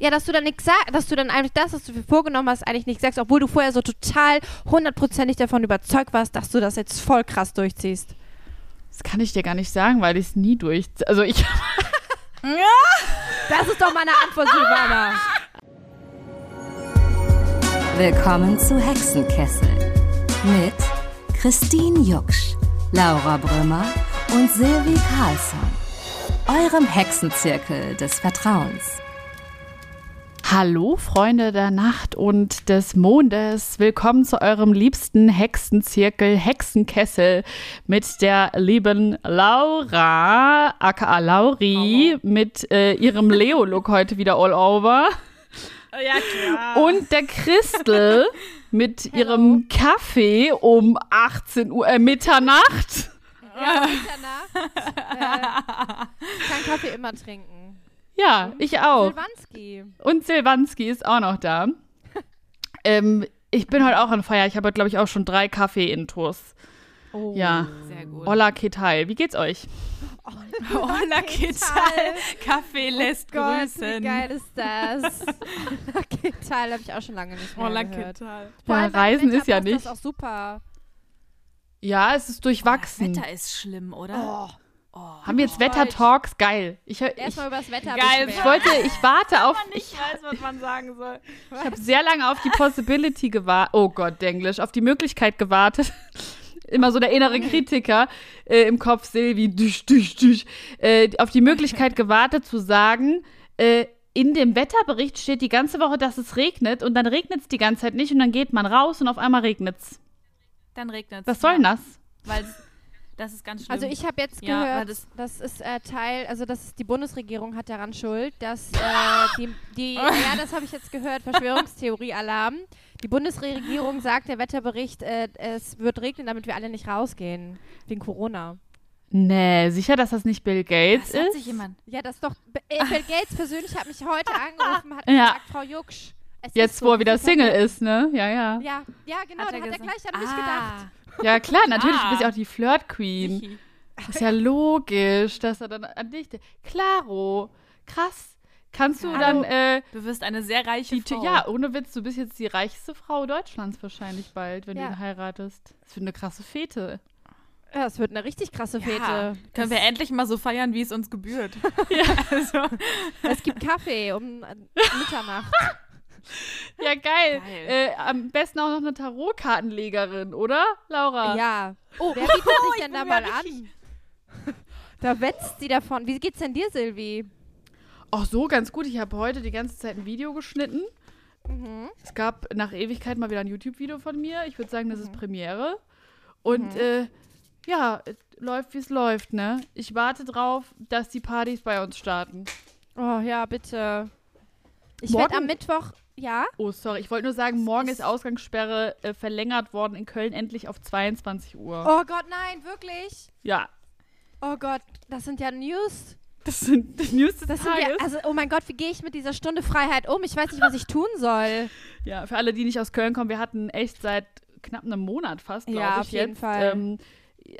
Ja, dass du dann nichts sagst, dass du dann eigentlich das, was du dir vorgenommen hast, eigentlich nicht sagst, obwohl du vorher so total hundertprozentig davon überzeugt warst, dass du das jetzt voll krass durchziehst. Das kann ich dir gar nicht sagen, weil ich es nie durch. Also ich. Das ist doch meine Antwort, Silvana. Willkommen zu Hexenkessel mit Christine Jucksch, Laura Brümmer und Silvi Carlsson, eurem Hexenzirkel des Vertrauens. Hallo, Freunde der Nacht und des Mondes. Willkommen zu eurem liebsten Hexenzirkel Hexenkessel mit der lieben Laura, aka Lauri, mit äh, ihrem Leo-Look heute wieder all over. Ja, klar. Und der Christel mit ihrem Kaffee um 18 Uhr, äh, Mitternacht. Ja, danach. Äh, ich kann Kaffee immer trinken. Ja, ich auch. Silvanski. Und Silvanski ist auch noch da. ähm, ich bin heute auch an Feier. Ich habe, glaube ich, auch schon drei Kaffee-Intos. Oh. Ja. Sehr gut. Hola, Ketal. Wie geht's euch? Hola, Kital. Kaffee lässt Oh Gott, grüßen. wie geil ist das? okay, Teil habe ich auch schon lange nicht mehr Hola, gehört. Kital. Vor Ja, Reisen ist ja nicht. Das auch super. Ja, es ist durchwachsen. Wetter ist schlimm, oder? Oh. Haben wir jetzt Wetter-Talks? Geil. Ich, ich, ich, Erstmal über das Wetter Geil, ich wollte, ich warte auf, ich, Ich weiß, was man sagen soll. ich habe sehr lange auf die Possibility gewartet. Oh Gott, Englisch. Auf die Möglichkeit gewartet. Immer so der innere Kritiker äh, im Kopf, Silvi, düsch, düsch, düsch. Äh, auf die Möglichkeit gewartet zu sagen, äh, in dem Wetterbericht steht die ganze Woche, dass es regnet und dann regnet es die ganze Zeit nicht und dann geht man raus und auf einmal regnet es. Dann regnet es. Was soll denn das? Weil das ist ganz schlimm. Also ich habe jetzt Ja, gehört, das- das, ist äh, Teil, also das ist die Bundesregierung hat daran schuld, dass äh, die, die, ja, das habe ich jetzt gehört, Verschwörungstheorie-Alarm. Die Bundesregierung sagt, der Wetterbericht, äh, es wird regnen, damit wir alle nicht rausgehen, wegen Corona. Nee, sicher, dass das nicht Bill Gates das ist? sich jemand. Ja, das ist doch, äh, Bill Gates persönlich hat mich heute angerufen, hat Ja. gesagt, Frau Jucksch, es ist Jetzt, so, wo er wieder Single ist, ne? Ja, ja. Ja, ja, genau, Hat da er hat er gleich an mich Ah. gedacht. Ja, klar, natürlich. Du Ah. bist ja auch die Flirt-Queen. Sichi. Ist ja logisch, dass er dann an dich. Klaro, krass. Kannst du Hallo. dann, äh, Du wirst eine sehr reiche die, Frau. ja, ohne Witz, du bist jetzt die reichste Frau Deutschlands wahrscheinlich bald, wenn Ja. du ihn heiratest. Das wird eine krasse Fete. Ja, es wird eine richtig krasse Ja. Fete. Können wir endlich mal so feiern, wie es uns gebührt. Also, Es gibt Kaffee um äh, Mitternacht. Ja, geil. Geil. Äh, am besten auch noch eine Tarotkartenlegerin, oder, Laura? Ja. Oh, wer bietet sich denn da mal an? Da wetzt sie davon. Wie geht's denn dir, Silvi? Ach so, ganz gut. Ich habe heute die ganze Zeit ein Video geschnitten. Mhm. Es gab nach Ewigkeit mal wieder ein YouTube-Video von mir. Ich würde sagen, das Mhm. ist Premiere. Und äh, ja, es läuft, wie es läuft, ne? Ich warte drauf, dass die Partys bei uns starten. Oh ja, bitte. Ich werde am Mittwoch. Ja? Oh, sorry. Ich wollte nur sagen, morgen ist Ausgangssperre äh, verlängert worden in Köln endlich auf 22 Uhr. Oh Gott, nein, wirklich? Ja, Oh Gott, das sind ja News. das sind die News des Das sind Tages. ja, also, oh mein Gott, wie gehe ich mit dieser Stunde Freiheit um? Ich weiß nicht, was ich tun soll. Ja, für alle, die nicht aus Köln kommen, wir hatten echt seit knapp einem Monat fast, glaube Ja, ich, auf jeden jetzt. Fall. Ähm,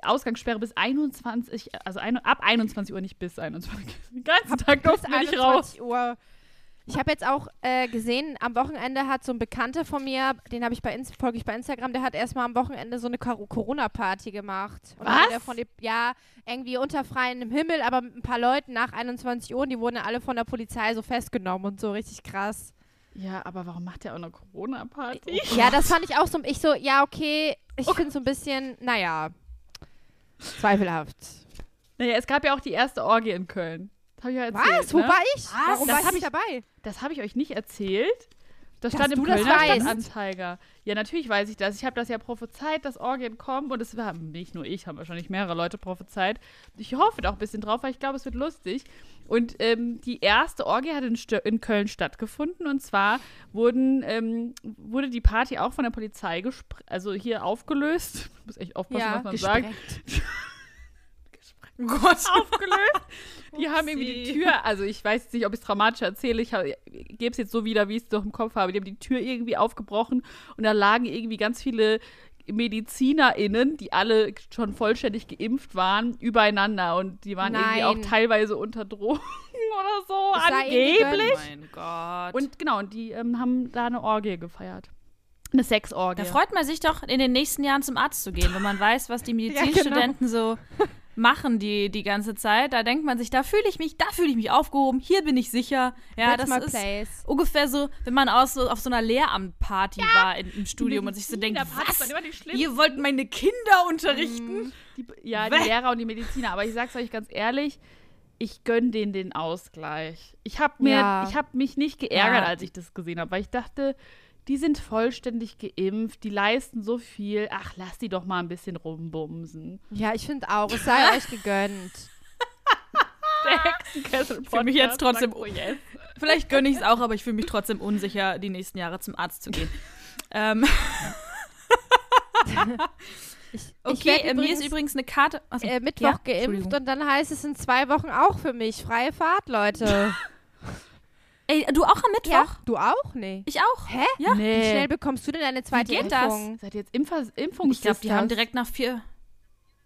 Ausgangssperre bis 21, also ein, ab 21 Uhr, nicht bis 21. Den ganzen Tag durften wir nicht raus. 21 Uhr. Ich habe jetzt auch äh, gesehen, am Wochenende hat so ein Bekannter von mir, den habe ich bei folge ich bei Instagram, der hat erstmal am Wochenende so eine Corona-Party gemacht. Und Was? Von ja, irgendwie unter freiem Himmel, aber mit ein paar Leuten nach 21 Uhr die wurden alle von der Polizei so festgenommen und so richtig krass. Ja, aber warum macht der auch eine Corona-Party? Ja, das fand ich auch so, ich so, ja, okay, ich Oh finde so ein bisschen, naja, zweifelhaft. Naja, es gab ja auch die erste Orgie in Köln. Das habe ich ja erzählt. Was? Wo ne? war ich? Was? Warum Das war ich nicht dabei? Das habe ich euch nicht erzählt. Das Dass stand im du das Kölner weißt. Stadtanzeiger. Ja, natürlich weiß ich das. Ich habe das ja prophezeit, dass Orgien kommen. Und es war nicht nur ich, haben wahrscheinlich mehrere Leute prophezeit. Ich hoffe da auch ein bisschen drauf, weil ich glaube, es wird lustig. Und ähm, die erste Orgie hat in, in Köln stattgefunden. Und zwar wurden, ähm, wurde die Party auch von der Polizei gespr- also hier aufgelöst. Ich muss echt aufpassen, was man sagt. Oh Gott. aufgelöst. Die haben irgendwie die Tür, also ich weiß jetzt nicht, ob ich es dramatisch erzähle, ich gebe es jetzt so wieder, wie ich es doch im Kopf habe. Die haben die Tür irgendwie aufgebrochen und da lagen irgendwie ganz viele MedizinerInnen, die alle schon vollständig geimpft waren, übereinander und die waren irgendwie auch Nein. teilweise unter Drogen oder so, Es angeblich. Oh mein Gott. Und genau, und die ähm, haben da eine Orgie gefeiert. Eine Sexorgie. da freut man sich doch, in den nächsten Jahren zum Arzt zu gehen, wenn man weiß, was die genau. Medizinstudenten so machen die, die ganze Zeit. Da denkt man sich, da fühle ich mich, da fühle ich mich aufgehoben, hier bin ich sicher. Ja, That's das ist place. ungefähr so, wenn man aus, so, auf so einer Lehramtparty war in, im Studium und sich so denkt, was? Ihr wollt meine Kinder unterrichten? Die, ja, die Bäh. Lehrer und die Mediziner. Aber ich sag's euch ganz ehrlich, ich gönn denen den Ausgleich. Ich habe mir, Ja. ich habe mich nicht geärgert, Ja. als ich das gesehen habe, weil ich dachte, die sind vollständig geimpft, die leisten so viel. Ach, lass die doch mal ein bisschen rumbumsen. Ja, ich finde auch. Es sei euch gegönnt. Der Hexenkessel fühl mich jetzt trotzdem- oh yes. Vielleicht gönne ich es auch, aber ich fühle mich trotzdem unsicher, die nächsten Jahre zum Arzt zu gehen. ähm, Ich, ich okay, werd äh, mir ist übrigens eine Karte. Achso, äh, Mittwoch ja, geimpft und dann heißt es in zwei Wochen auch für mich. Freie Fahrt, Leute. Ey, du auch am Mittwoch? ja, du auch? Nee. Ich auch. Hä? Ja. Wie Nee. schnell bekommst du denn deine zweite geht das? Impfung? Seid ihr jetzt Impfer Impfungs Ich glaube, die haben direkt nach vier,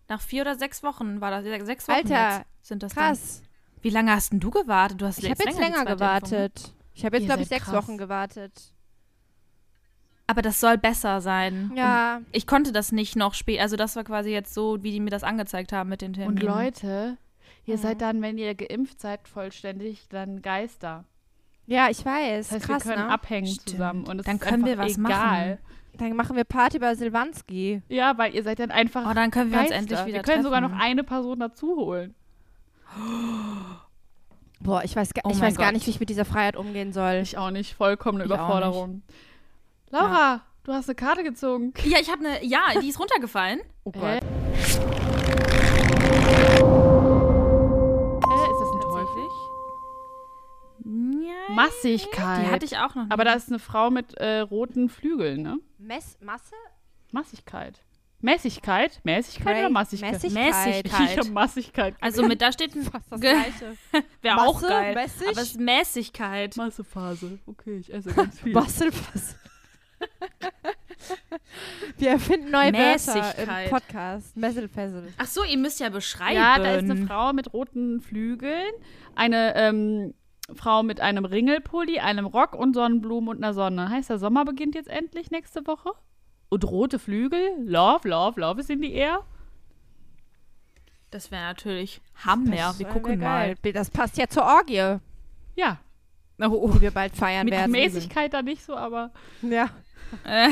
nach vier oder sechs Wochen war das. Sechs Wochen Alter, jetzt sind das Krass. Dann. Wie lange hast denn du gewartet? Du hast Ich habe jetzt länger, länger zweite Impfung, gewartet. Ich habe jetzt, glaube ich, sechs krass. Wochen gewartet. Aber das soll besser sein. Ja. Und ich konnte das nicht noch spät. Also das war quasi jetzt so, wie die mir das angezeigt haben mit den Terminen. Und Leute, ihr Mhm. seid dann, wenn ihr geimpft seid, vollständig dann Geister. Ja, ich weiß. Das heißt, Krass, wir können ne? abhängen Stimmt. zusammen. Und es Dann ist können wir einfach was egal. machen. Dann machen wir Party bei Silvanski. Ja, weil ihr seid dann einfach Oh, dann können wir uns Geister. endlich wieder Wir können sogar noch treffen. eine Person dazu holen. Boah, ich weiß, Oh ich weiß gar Gott. nicht, wie ich mit dieser Freiheit umgehen soll. Ich auch nicht. Vollkommene Ich Überforderung. Laura, du hast eine Karte gezogen. Ja, ich habe eine. Ja, die ist runtergefallen. Oh Äh, äh, Massigkeit. die hatte ich auch noch. Aber nie. da ist eine Frau mit äh, roten Flügeln, ne? Mess Masse? Massigkeit. Mäßigkeit? Mäßigkeit oder Massigkeit? Mäßigkeit. Ich habe Massigkeit. Also mit da steht ein. Fast das Gleiche. Wäre auch geil. mäßig? Aber es ist Mäßigkeit. Massephase. Okay, ich esse ganz viel. Bastelfass. Wir erfinden neue Wörter Mäßigkeit. im Podcast. Messelfessel. Ach so, ihr müsst ja beschreiben. Ja, da ist eine Frau mit roten Flügeln, eine ähm, Frau mit einem Ringelpulli, einem Rock und Sonnenblumen und einer Sonne. Heißt, der Sommer beginnt jetzt endlich nächste Woche? Und rote Flügel? Love, love, love ist in die Air. Das wäre natürlich Hammer. Wir gucken mal. Das passt ja zur Orgie, Ja, Oh, die wir bald feiern mit werden. Mäßigkeit da nicht so, aber Ja.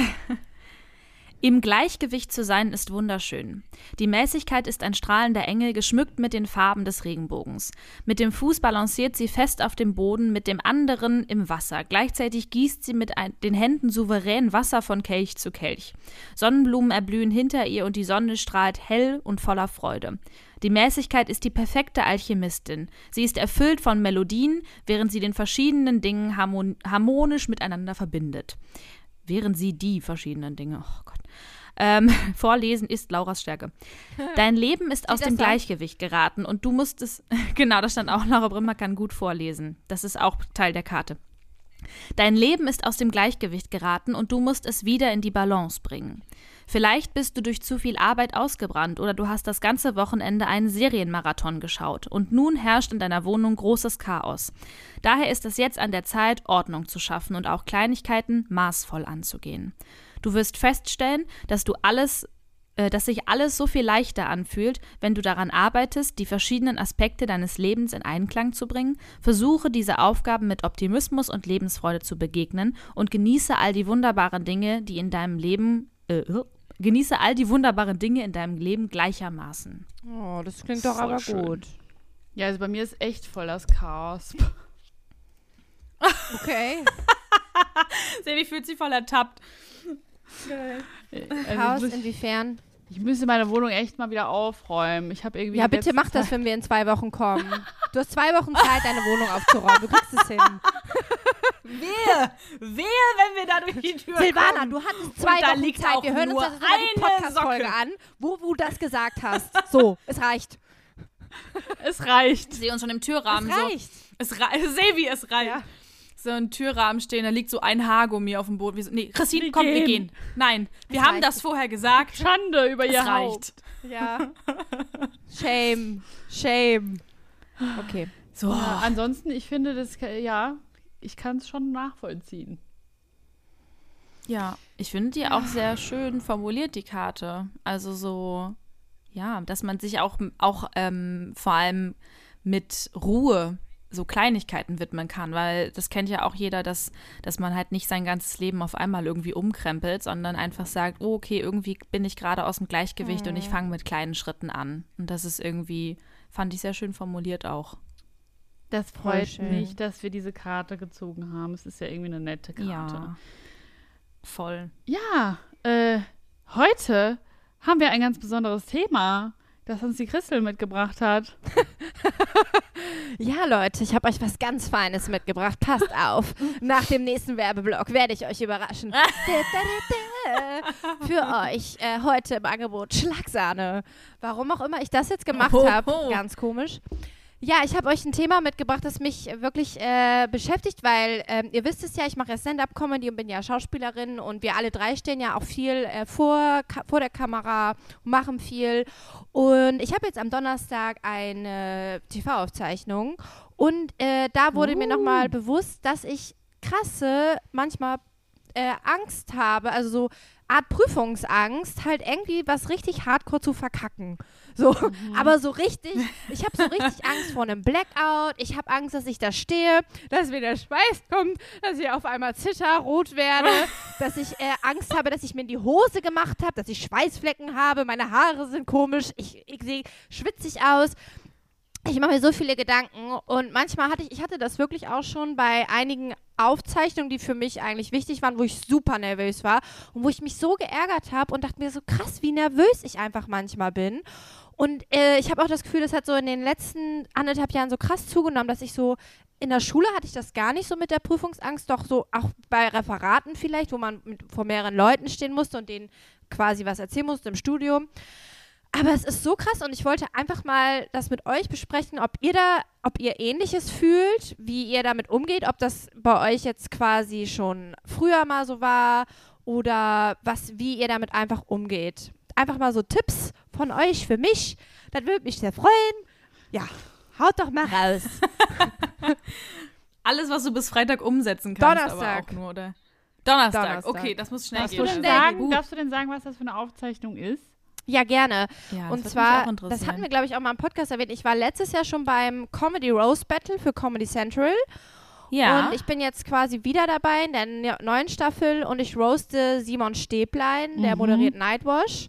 Im Gleichgewicht zu sein ist wunderschön. Die Mäßigkeit ist ein strahlender Engel, geschmückt mit den Farben des Regenbogens. Mit dem Fuß balanciert sie fest auf dem Boden, mit dem anderen im Wasser. Gleichzeitig gießt sie mit ein, den Händen souverän Wasser von Kelch zu Kelch. Sonnenblumen erblühen hinter ihr und die Sonne strahlt hell und voller Freude. Die Mäßigkeit ist die perfekte Alchemistin. Sie ist erfüllt von Melodien, während sie den verschiedenen Dingen harmon harmonisch miteinander verbindet während sie die verschiedenen Dinge, oh Gott, ähm, vorlesen, ist Lauras Stärke. Dein Leben ist aus dem? Gleichgewicht geraten und du musst es, genau, da stand auch, Laura Brimmer kann gut vorlesen. Das ist auch Teil der Karte. Dein Leben ist aus dem Gleichgewicht geraten und du musst es wieder in die Balance bringen. Vielleicht bist du durch zu viel Arbeit ausgebrannt oder du hast das ganze Wochenende einen Serienmarathon geschaut und nun herrscht in deiner Wohnung großes Chaos. Daher ist es jetzt an der Zeit, Ordnung zu schaffen und auch Kleinigkeiten maßvoll anzugehen. Du wirst feststellen, dass du alles äh, dass sich alles so viel leichter anfühlt, wenn du daran arbeitest, die verschiedenen Aspekte deines Lebens in Einklang zu bringen. Versuche diese Aufgaben mit Optimismus und Lebensfreude zu begegnen und genieße all die wunderbaren Dinge, die in deinem Leben äh, genieße all die wunderbaren Dinge in deinem Leben gleichermaßen. Oh, das klingt doch Voll aber schön. gut. ja, also bei mir ist echt voll das Chaos. Okay. Sevi fühlt sich voll ertappt. Also Chaos inwiefern? Ich müsste meine Wohnung echt mal wieder aufräumen. Ich habe irgendwie Ja, bitte mach das, Zeit- wenn wir in zwei Wochen kommen. Du hast zwei Wochen Zeit, deine Wohnung aufzuräumen. Du kriegst es hin. Wehe! Wehe, wenn wir da durch die Tür Silvana, du hattest zwei da Wochen liegt Zeit. Wir hören uns das die eine Podcast-Folge an, wo du das gesagt hast. So, es reicht. Es reicht. Ich sehe uns schon im Es Türrahmen reicht. so. Es reicht. Sevi, es reicht. Ja. So ein Türrahmen stehen, da liegt so ein Haargummi auf dem Boden. Wir so, nee, Christine, Wir komm, wir gehen. gehen. Nein, wir Es haben reicht. das vorher gesagt. Schande über Es ihr reicht. Haupt. Ja. Shame. Shame. Okay. So. Ja, ansonsten, ich finde das, ja, ich kann es schon nachvollziehen. Ja, ich finde die auch sehr schön formuliert, die Karte. Also so, ja, dass man sich auch, auch ähm, vor allem mit Ruhe so Kleinigkeiten widmen kann, weil das kennt ja auch jeder, dass, dass man halt nicht sein ganzes Leben auf einmal irgendwie umkrempelt, sondern einfach sagt, oh, okay, irgendwie bin ich gerade aus dem Gleichgewicht mhm. und ich fange mit kleinen Schritten an. Und das ist irgendwie, fand ich sehr schön formuliert auch. Das freut mich, dass wir diese Karte gezogen haben. Es ist ja irgendwie eine nette Karte. Ja, voll. Ja, äh, heute haben wir ein ganz besonderes Thema, das uns die Christel mitgebracht hat. ja, Leute, ich habe euch was ganz Feines mitgebracht. Passt auf. Nach dem nächsten Werbeblock werde ich euch überraschen. Für euch äh, heute im Angebot Schlagsahne. Warum auch immer ich das jetzt gemacht habe. Ganz komisch. Ja, ich habe euch ein Thema mitgebracht, das mich wirklich äh, beschäftigt, weil ähm, ihr wisst es ja, ich mache ja Stand-up-Comedy und bin ja Schauspielerin und wir alle drei stehen ja auch viel äh, vor, vor der Kamera, machen viel. Und ich habe jetzt am Donnerstag eine TV-Aufzeichnung und äh, da wurde uh. mir nochmal bewusst, dass ich krasse, manchmal äh, Angst habe, also so Art Prüfungsangst, halt irgendwie was richtig hardcore zu verkacken. So, mhm. aber so richtig, ich habe so richtig Angst vor einem Blackout. Ich habe Angst, dass ich da stehe, dass mir der Schweiß kommt, dass ich auf einmal zitterrot werde, dass ich äh, Angst habe, dass ich mir in die Hose gemacht habe, dass ich Schweißflecken habe, meine Haare sind komisch, ich, ich sehe schwitzig aus ich mache mir so viele Gedanken und manchmal hatte ich, ich hatte das wirklich auch schon bei einigen Aufzeichnungen, die für mich eigentlich wichtig waren, wo ich super nervös war und wo ich mich so geärgert habe und dachte mir so krass, wie nervös ich einfach manchmal bin. Und äh, ich habe auch das Gefühl, das hat so in den letzten anderthalb Jahren so krass zugenommen, dass ich so in der Schule hatte ich das gar nicht so mit der Prüfungsangst, doch so auch bei Referaten vielleicht, wo man mit, vor mehreren Leuten stehen musste und denen quasi was erzählen musste im Studium. Aber es ist so krass und ich wollte einfach mal das mit euch besprechen, ob ihr da, ob ihr ähnliches fühlt, wie ihr damit umgeht, ob das bei euch jetzt quasi schon früher mal so war oder was, wie ihr damit einfach umgeht. Einfach mal so Tipps von euch für mich. Das würde mich sehr freuen. Ja, haut doch mal raus. Alles, was du bis Freitag umsetzen kannst, Donnerstag. aber auch nur, oder? Donnerstag. Donnerstag. Okay, das muss schnell darfst gehen. Du denn sagen, darfst du denn sagen, was das für eine Aufzeichnung ist? Ja, gerne. Ja, und zwar, das hatten wir, glaube ich, auch mal im Podcast erwähnt. Ich war letztes Jahr schon beim Comedy Rose Battle für Comedy Central. Ja. Und ich bin jetzt quasi wieder dabei in der neuen Staffel und ich roaste Simon Stäblein, der mhm. moderiert Nightwash.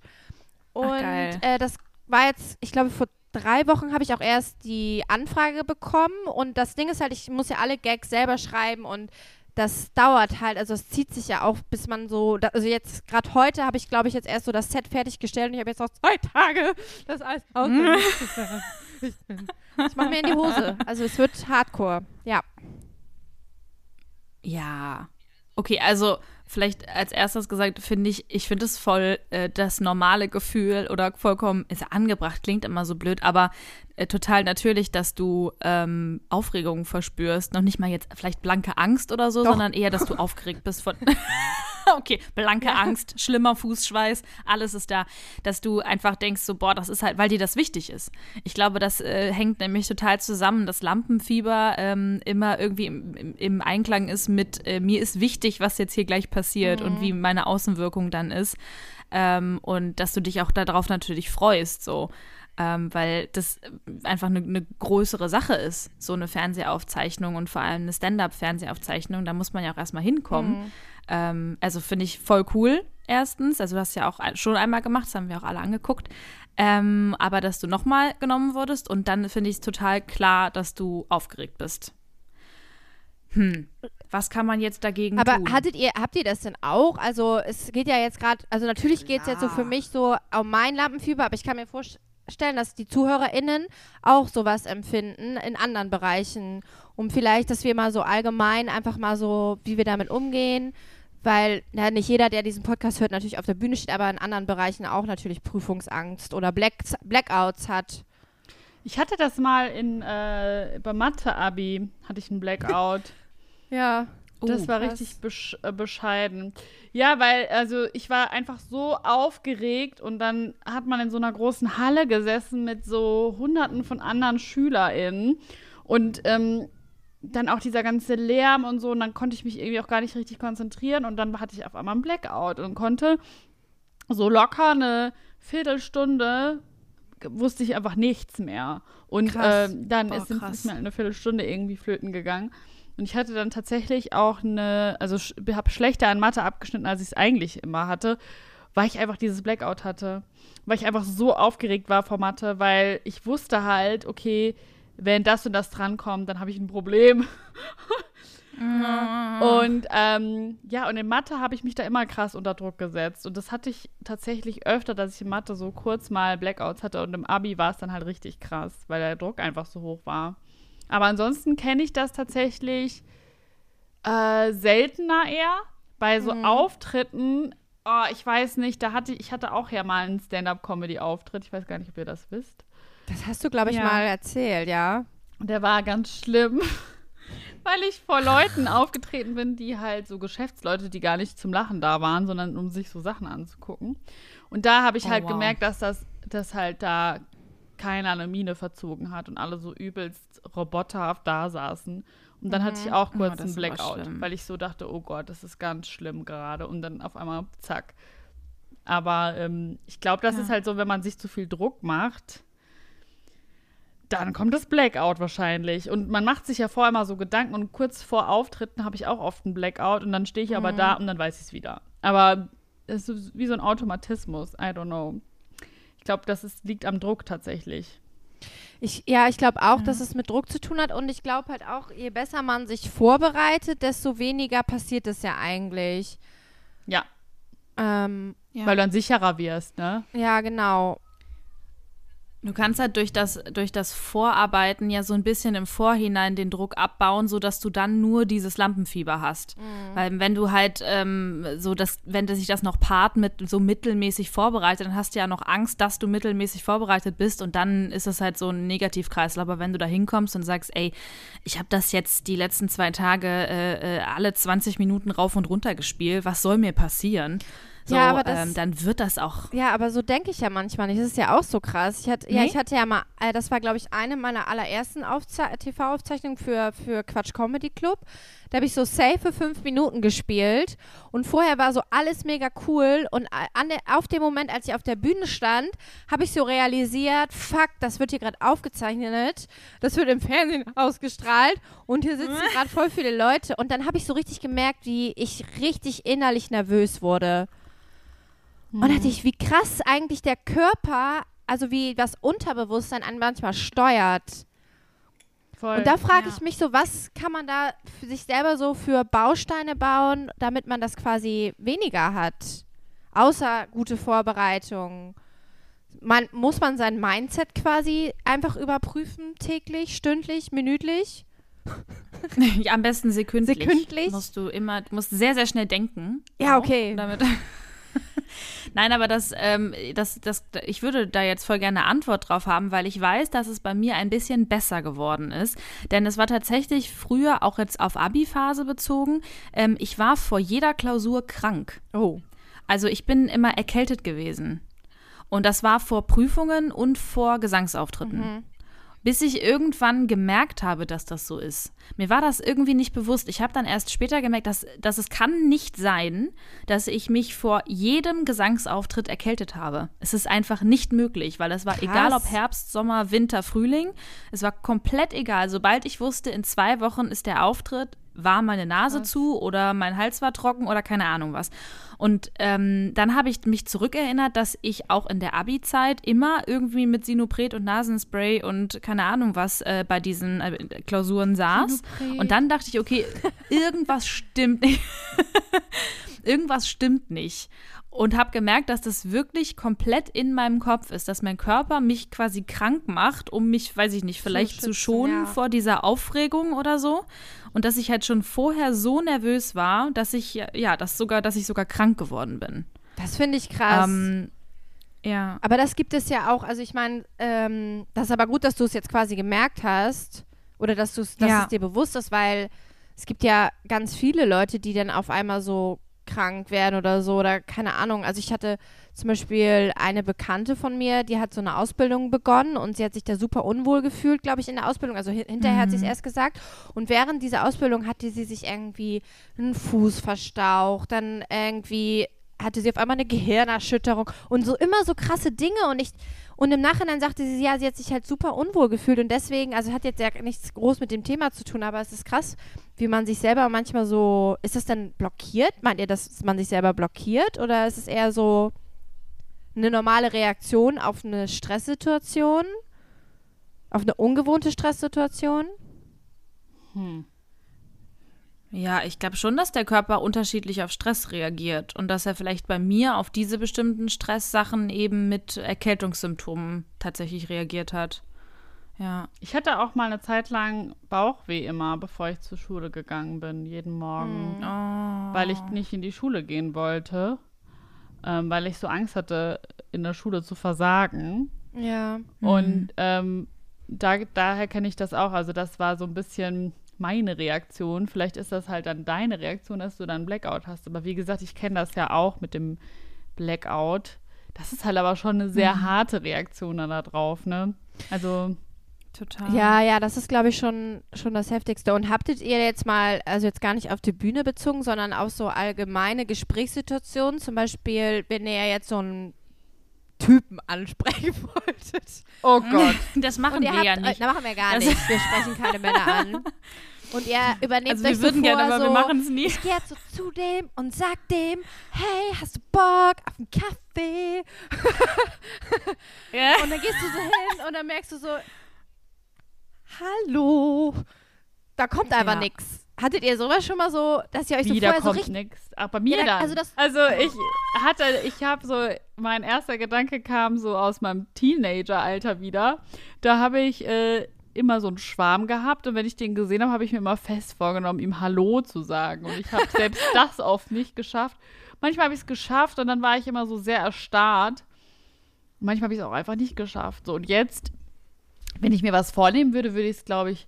Und Ach, äh, das war jetzt, ich glaube, vor drei Wochen habe ich auch erst die Anfrage bekommen. Und das Ding ist halt, ich muss ja alle Gags selber schreiben und das dauert halt, also es zieht sich ja auch, bis man so, also jetzt gerade heute habe ich, glaube ich, jetzt erst so das Set fertiggestellt und ich habe jetzt noch zwei Tage das alles Ich, ich mache mir in die Hose. Also es wird Hardcore, ja. Ja. Okay, also vielleicht als erstes gesagt, finde ich, ich finde es voll äh, das normale Gefühl oder vollkommen, ist angebracht, klingt immer so blöd, aber äh, total natürlich, dass du ähm, Aufregung verspürst. Noch nicht mal jetzt vielleicht blanke Angst oder so, Doch. sondern eher, dass du aufgeregt bist von. okay, blanke ja. Angst, schlimmer Fußschweiß, alles ist da, dass du einfach denkst, so, boah, das ist halt, weil dir das wichtig ist. Ich glaube, das äh, hängt nämlich total zusammen, dass Lampenfieber ähm, immer irgendwie im, im, im, Einklang ist mit, äh, mir ist wichtig, was jetzt hier gleich passiert mhm. und wie meine Außenwirkung dann ist. Ähm, und dass du dich auch darauf natürlich freust, so ähm, weil das einfach eine, eine, größere Sache ist, so eine Fernsehaufzeichnung und vor allem eine Stand-up-Fernsehaufzeichnung. Da muss man ja auch erstmal hinkommen. Mhm. Ähm, also finde ich voll cool, erstens. Also du hast ja auch schon einmal gemacht, das haben wir auch alle angeguckt. Ähm, aber dass du nochmal genommen wurdest und dann finde ich es total klar, dass du aufgeregt bist. Hm, was kann man jetzt dagegen aber tun? Aber hattet ihr, habt ihr das denn auch? Also es geht ja jetzt gerade, also natürlich geht es jetzt so für mich so um mein Lampenfieber, aber ich kann mir vorstellen, stellen, dass die ZuhörerInnen auch sowas empfinden in anderen Bereichen. Um vielleicht, dass wir mal so allgemein einfach mal so, wie wir damit umgehen. Weil ja, nicht jeder, der diesen Podcast hört, natürlich auf der Bühne steht, aber in anderen Bereichen auch natürlich Prüfungsangst oder Black Blackouts hat. Ich hatte das mal in äh, beim Mathe-Abi, hatte ich einen Blackout. ja. Das oh, war richtig besch äh, bescheiden. Ja, weil, also ich war einfach so aufgeregt und dann hat man in so einer großen Halle gesessen mit so hunderten von anderen SchülerInnen. Und ähm, dann auch dieser ganze Lärm und so, und dann konnte ich mich irgendwie auch gar nicht richtig konzentrieren und dann hatte ich auf einmal einen Blackout und konnte so locker eine Viertelstunde wusste ich einfach nichts mehr. Und Krass. ähm, dann ist, krass. ist mir eine Viertelstunde irgendwie flöten gegangen. Und ich hatte dann tatsächlich auch eine, also sch habe schlechter an Mathe abgeschnitten, als ich es eigentlich immer hatte, weil ich einfach dieses Blackout hatte. Weil ich einfach so aufgeregt war vor Mathe, weil ich wusste halt, okay, wenn das und das drankommt, dann habe ich ein Problem. Und ähm, ja, und in Mathe habe ich mich da immer krass unter Druck gesetzt. Und das hatte ich tatsächlich öfter, dass ich in Mathe so kurz mal Blackouts hatte. Und im Abi war es dann halt richtig krass, weil der Druck einfach so hoch war. Aber ansonsten kenne ich das tatsächlich äh, seltener eher. Bei so Auftritten, oh, ich weiß nicht, da hatte ich, hatte auch ja mal einen Stand-up-Comedy-Auftritt. Ich weiß gar nicht, ob ihr das wisst. Das hast du, glaube ich, Ja. mal erzählt, ja. Und der war ganz schlimm, weil ich vor Leuten aufgetreten bin, die halt so Geschäftsleute, die gar nicht zum Lachen da waren, sondern um sich so Sachen anzugucken. Und da habe ich Oh, halt wow. gemerkt, dass das, dass halt da keiner eine Miene verzogen hat und alle so übelst roboterhaft da saßen. Und dann hatte ich auch Oh, kurz das einen Blackout, weil ich so dachte, oh Gott, das ist ganz schlimm gerade. Und dann auf einmal zack. Aber ähm, ich glaube, das Ja. ist halt so, wenn man sich zu viel Druck macht, dann kommt das Blackout wahrscheinlich. Und man macht sich ja vorher mal so Gedanken und kurz vor Auftritten habe ich auch oft einen Blackout und dann stehe ich aber da und dann weiß ich es wieder. Aber es ist wie so ein Automatismus. I don't know. Ich glaube, das ist, liegt am Druck tatsächlich. Ich, ja, ich glaube auch, dass es mit Druck zu tun hat und ich glaube halt auch, je besser man sich vorbereitet, desto weniger passiert es ja eigentlich. Ja, Ähm, Ja. weil du dann sicherer wirst, ne? ja, genau. Du kannst halt durch das, durch das Vorarbeiten ja so ein bisschen im Vorhinein den Druck abbauen, sodass du dann nur dieses Lampenfieber hast. Weil wenn du halt ähm, so das, wenn sich das noch paart mit so mittelmäßig vorbereitet, dann hast du ja noch Angst, dass du mittelmäßig vorbereitet bist und dann ist es halt so ein Negativkreisel. Aber wenn du da hinkommst und sagst, ey, ich habe das jetzt die letzten zwei Tage äh, äh, alle 20 Minuten rauf und runter gespielt, was soll mir passieren? So, Ja, aber das- ähm, dann wird das auch. Ja, aber so denke ich ja manchmal nicht. Das ist ja auch so krass. Ich hatte, ja, Nee? ich hatte ja mal, äh, das war, glaube ich, eine meiner allerersten Aufze TV-Aufzeichnungen für, für Quatsch Comedy Club. Da habe ich so safe für fünf Minuten gespielt und vorher war so alles mega cool und a- an der, auf dem Moment, als ich auf der Bühne stand, habe ich so realisiert, fuck, das wird hier gerade aufgezeichnet, das wird im Fernsehen ausgestrahlt und hier sitzen gerade voll viele Leute und dann habe ich so richtig gemerkt, wie ich richtig innerlich nervös wurde. Und dachte ich, wie krass eigentlich der Körper, also wie das Unterbewusstsein einen manchmal steuert. Voll. Und da frage Ja. ich mich so, was kann man da für sich selber so für Bausteine bauen, damit man das quasi weniger hat? Außer gute Vorbereitung. Man, muss man sein Mindset quasi einfach überprüfen, täglich, stündlich, minütlich? Ja, am besten sekündlich. Sekündlich? Musst du immer, du musst sehr, sehr schnell denken. Ja, Auch okay. Damit. Nein, aber das, ähm, das, das, ich würde da jetzt voll gerne eine Antwort drauf haben, weil ich weiß, dass es bei mir ein bisschen besser geworden ist. Denn es war tatsächlich früher, auch jetzt auf Abi-Phase bezogen, ähm, ich war vor jeder Klausur krank. Oh. Also ich bin immer erkältet gewesen. Und das war vor Prüfungen und vor Gesangsauftritten. Bis ich irgendwann gemerkt habe, dass das so ist. Mir war das irgendwie nicht bewusst. Ich habe dann erst später gemerkt, dass, dass es kann nicht sein, dass ich mich vor jedem Gesangsauftritt erkältet habe. Es ist einfach nicht möglich, weil es war Krass. egal ob Herbst, Sommer, Winter, Frühling. Es war komplett egal. Sobald ich wusste, in zwei Wochen ist der Auftritt, war meine Nase zu oder mein Hals war trocken oder keine Ahnung was. Und ähm, dann habe ich mich zurückerinnert, dass ich auch in der Abi-Zeit immer irgendwie mit Sinopret und Nasenspray und keine Ahnung was äh, bei diesen äh, Klausuren saß. Sinopret. Und dann dachte ich, okay, irgendwas stimmt nicht. irgendwas stimmt nicht. Und habe gemerkt, dass das wirklich komplett in meinem Kopf ist, dass mein Körper mich quasi krank macht, um mich, weiß ich nicht, vielleicht zu, schützen, schonen ja. vor dieser Aufregung oder so. Und dass ich halt schon vorher so nervös war, dass ich, ja, dass sogar, dass ich sogar krank geworden bin. Das finde ich krass. Ähm, ja. Aber das gibt es ja auch. Also ich meine, ähm, das ist aber gut, dass du es jetzt quasi gemerkt hast oder dass, du's, dass Ja. es dir bewusst ist, weil es gibt ja ganz viele Leute, die dann auf einmal so krank werden oder so oder keine Ahnung. Also ich hatte zum Beispiel eine Bekannte von mir, die hat so eine Ausbildung begonnen und sie hat sich da super unwohl gefühlt, glaube ich, in der Ausbildung. Also hin hinterher hat sie es Mhm. erst gesagt. Und während dieser Ausbildung hatte sie sich irgendwie einen Fuß verstaucht, dann irgendwie hatte sie auf einmal eine Gehirnerschütterung und so immer so krasse Dinge und ich und im Nachhinein sagte sie, ja, sie hat sich halt super unwohl gefühlt und deswegen, also hat jetzt ja nichts groß mit dem Thema zu tun, aber es ist krass, wie man sich selber manchmal so, ist das dann blockiert? Meint ihr, dass man sich selber blockiert oder ist es eher so eine normale Reaktion auf eine Stresssituation? Auf eine ungewohnte Stresssituation? Hm. Ja, ich glaube schon, dass der Körper unterschiedlich auf Stress reagiert und dass er vielleicht bei mir auf diese bestimmten Stresssachen eben mit Erkältungssymptomen tatsächlich reagiert hat. Ja. Ich hatte auch mal eine Zeit lang Bauchweh immer, bevor ich zur Schule gegangen bin, jeden Morgen. Oh. weil ich nicht in die Schule gehen wollte, ähm, weil ich so Angst hatte, in der Schule zu versagen. Ja. Und ähm, da, daher kenne ich das auch. Also das war so ein bisschen meine Reaktion. Vielleicht ist das halt dann deine Reaktion, dass du dann Blackout hast. Aber wie gesagt, ich kenne das ja auch mit dem Blackout. Das ist halt aber schon eine sehr harte Reaktion dann da drauf, ne? Also, Total. Ja, ja, das ist, glaube ich, schon, schon das Heftigste. Und habtet ihr jetzt mal, also jetzt gar nicht auf die Bühne bezogen, sondern auf so allgemeine Gesprächssituationen, zum Beispiel, wenn ihr jetzt so einen Typen ansprechen wolltet. oh Gott. Das machen wir habt, ja nicht. Äh, machen wir gar Das- nicht. Wir sprechen keine Männer an. Und ihr übernehmt Also euch wir so würden vor, gerne, aber so, wir machen es nie. Ich gehe jetzt so zu dem und sag dem, hey, hast du Bock auf einen Kaffee? Ja. Und dann gehst du so hin und dann merkst du so, hallo. Da kommt einfach Ja. nix. Hattet ihr sowas schon mal so, dass ihr euch so Wieder vorher so kommt richtig... nix. Ach, bei mir Ja, dann. also das- also ich hatte, ich habe so, mein erster Gedanke kam so aus meinem Teenager-Alter wieder. Da habe ich äh, immer so einen Schwarm gehabt und wenn ich den gesehen habe, habe ich mir immer fest vorgenommen, ihm Hallo zu sagen. Und ich habe selbst das oft nicht geschafft. Manchmal habe ich es geschafft und dann war ich immer so sehr erstarrt. Manchmal habe ich es auch einfach nicht geschafft. So, und jetzt, wenn ich mir was vornehmen würde, würde ich es, glaube ich,